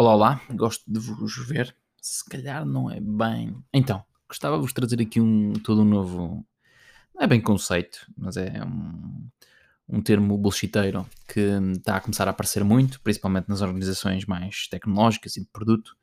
Olá, olá, gosto de vos ver. Se calhar não é bem. Então, gostava de vos trazer aqui um todo um novo. Não é bem conceito, mas é um, um termo bullshiteiro que está a começar a aparecer muito, principalmente nas organizações mais tecnológicas e de produto,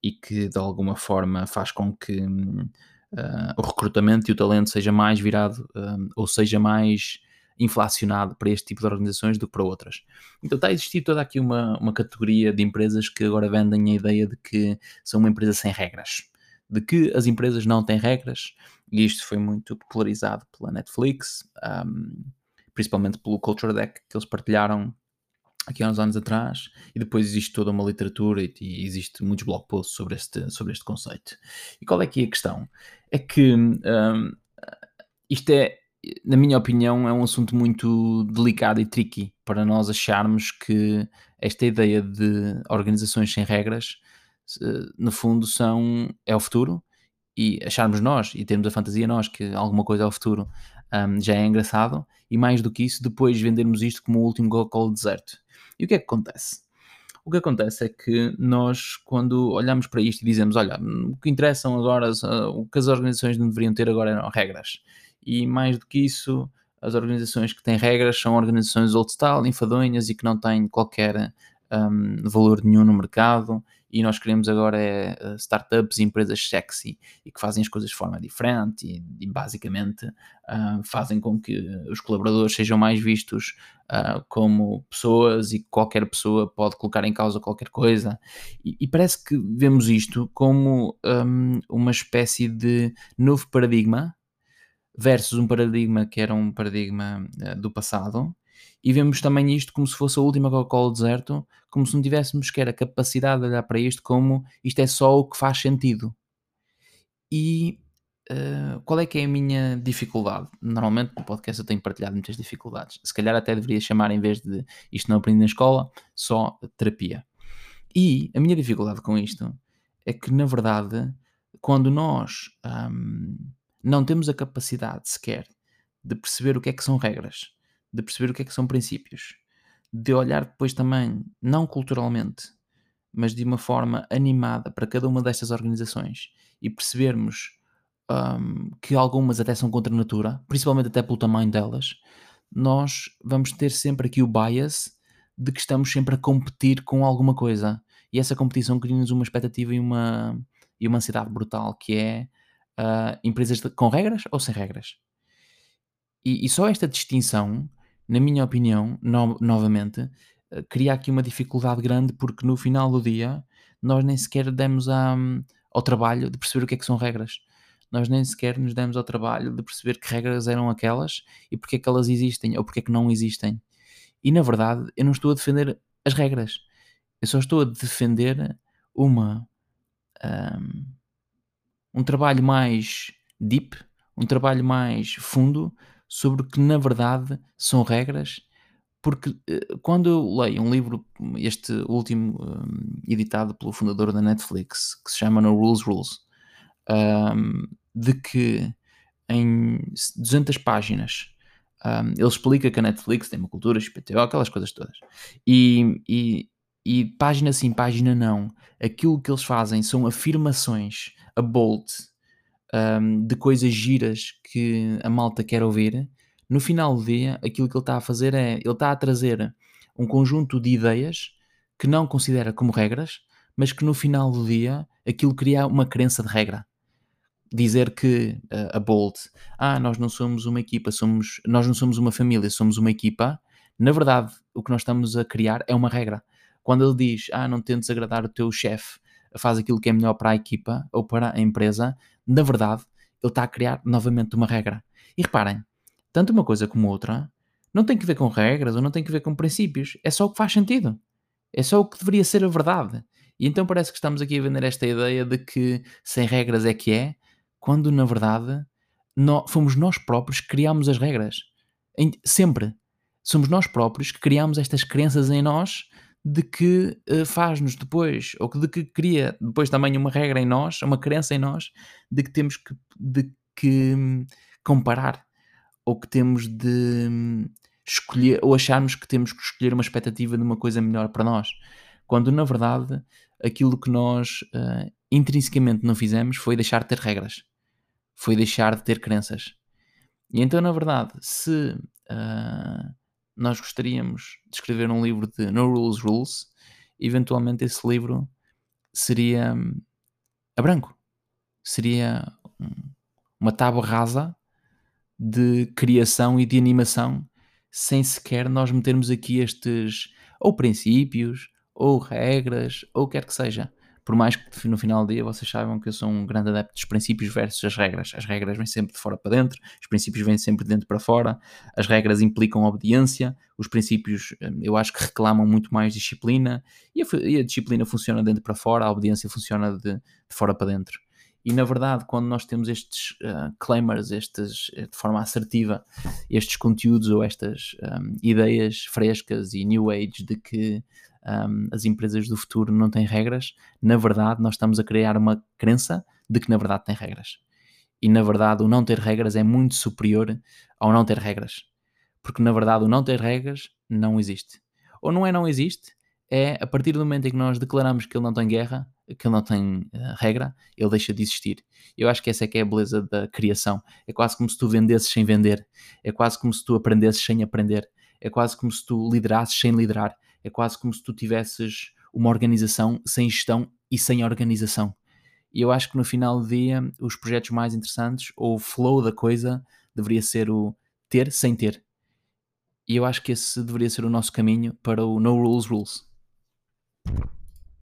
e que de alguma forma faz com que uh, o recrutamento e o talento seja mais virado, uh, ou seja mais inflacionado para este tipo de organizações do que para outras. Então está a existir toda aqui uma, uma categoria de empresas que agora vendem a ideia de que são uma empresa sem regras, de que as empresas não têm regras, e isto foi muito popularizado pela Netflix, um, principalmente pelo Culture Deck que eles partilharam aqui há uns anos atrás, e depois existe toda uma literatura e, e existe muitos blog posts sobre este, sobre este conceito. E qual é que é a questão? É que um, isto é, na minha opinião, é um assunto muito delicado e tricky para nós acharmos que esta ideia de organizações sem regras, no fundo, são, é o futuro e acharmos nós e termos a fantasia nós que alguma coisa é o futuro um, já é engraçado e mais do que isso, depois vendermos isto como o último Coca-Cola deserto. E o que é que acontece? O que acontece é que nós, quando olhamos para isto e dizemos, olha, o que interessam agora, o que as organizações não deveriam ter agora eram regras e mais do que isso, as organizações que têm regras são organizações old style, enfadonhas e que não têm qualquer um, valor nenhum no mercado. E nós queremos agora é uh, startups e empresas sexy e que fazem as coisas de forma diferente e, e basicamente uh, fazem com que os colaboradores sejam mais vistos uh, como pessoas e qualquer pessoa pode colocar em causa qualquer coisa. E, e parece que vemos isto como um, uma espécie de novo paradigma versus um paradigma que era um paradigma uh, do passado, e vemos também isto como se fosse a última Coca-Cola deserto, como se não tivéssemos sequer a capacidade de olhar para isto como isto é só o que faz sentido. E uh, qual é que é a minha dificuldade? Normalmente no podcast eu tenho partilhado muitas dificuldades. Se calhar até deveria chamar, em vez de isto não aprendi na escola, só terapia. E a minha dificuldade com isto é que, na verdade, quando nós um, não temos a capacidade sequer de perceber o que é que são regras, de perceber o que é que são princípios, de olhar depois também, não culturalmente, mas de uma forma animada para cada uma destas organizações e percebermos um, que algumas até são contra a natura, principalmente até pelo tamanho delas, nós vamos ter sempre aqui o bias de que estamos sempre a competir com alguma coisa. E essa competição cria-nos uma expectativa e uma, e uma ansiedade brutal, que é uh, empresas de, com regras ou sem regras. E, e, só esta distinção, na minha opinião, no, novamente, uh, cria aqui uma dificuldade grande porque no final do dia nós nem sequer demos a, um, ao trabalho de perceber o que é que são regras. Nós nem sequer nos demos ao trabalho de perceber que regras eram aquelas e porque é que elas existem ou porque é que não existem. E na verdade, eu não estou a defender as regras. Eu só estou a defender uma. Um, um trabalho mais deep, um trabalho mais fundo sobre o que na verdade são regras, porque eh, quando eu leio um livro, este último um, editado pelo fundador da Netflix, que se chama No Rules Rules, um, de que em 200 páginas um, ele explica que a Netflix tem uma cultura XPTO, aquelas coisas todas, e, e, e página sim, página não, aquilo que eles fazem são afirmações a bolt um, de coisas giras que a malta quer ouvir, no final do dia, aquilo que ele está a fazer é ele está a trazer um conjunto de ideias que não considera como regras, mas que no final do dia aquilo cria uma crença de regra. Dizer que uh, a Bolt, ah, nós não somos uma equipa, somos, nós não somos uma família, somos uma equipa. Na verdade, o que nós estamos a criar é uma regra. Quando ele diz, ah, não tentes agradar o teu chefe, faz aquilo que é melhor para a equipa ou para a empresa, na verdade, ele está a criar novamente uma regra. E reparem, tanto uma coisa como outra não tem que ver com regras ou não tem que ver com princípios, é só o que faz sentido. É só o que deveria ser a verdade. E então parece que estamos aqui a vender esta ideia de que sem regras é que é, quando na verdade nós, fomos nós próprios que criámos as regras. Sempre. Somos nós próprios que criámos estas crenças em nós de que uh, faz-nos depois, ou de que cria depois também uma regra em nós, uma crença em nós, de que temos que, de que hum, comparar, ou que temos de hum, escolher, ou acharmos que temos que escolher uma expectativa de uma coisa melhor para nós. quando na verdade aquilo que nós uh, intrinsecamente não fizemos foi deixar de ter regras, foi deixar de ter crenças. E então, na verdade, se uh, nós gostaríamos de escrever um livro de No Rules Rules, eventualmente esse livro seria hum, a branco. Seria uma tábua rasa de criação e de animação, sem sequer nós metermos aqui estes ou princípios, ou regras, ou quer que seja. Por mais que no final do dia vocês saibam que eu sou um grande adepto dos princípios versus as regras. As regras vêm sempre de fora para dentro, os princípios vêm sempre de dentro para fora. As regras implicam obediência, os princípios hum, eu acho que reclamam muito mais disciplina e a, e a disciplina funciona de dentro para fora, a obediência funciona de, de fora para dentro. E na verdade, quando nós temos estes uh, claimers, estes, eh, de forma assertiva, estes conteúdos ou estas um, ideias frescas e new age de que um, as empresas do futuro não têm regras, na verdade nós estamos a criar uma crença de que na verdade tem regras. E na verdade o não ter regras é muito superior ao não ter regras. Porque na verdade o não ter regras não existe. Ou não é não existe, é a partir do momento em que nós declaramos que ele não tem guerra, que ele não tem uh, regra, ele deixa de existir. Eu acho que essa é que é a beleza da criação. É quase como se tu vendesses sem vender. É quase como se tu aprendesses sem aprender. É quase como se tu liderasses sem liderar. É quase como se tu tivesses uma organização sem gestão e sem organização. E eu acho que no final do dia, os projetos mais interessantes, ou o flow da coisa, deveria ser o ter sem ter. E eu acho que esse deveria ser o nosso caminho para o No Rules Rules.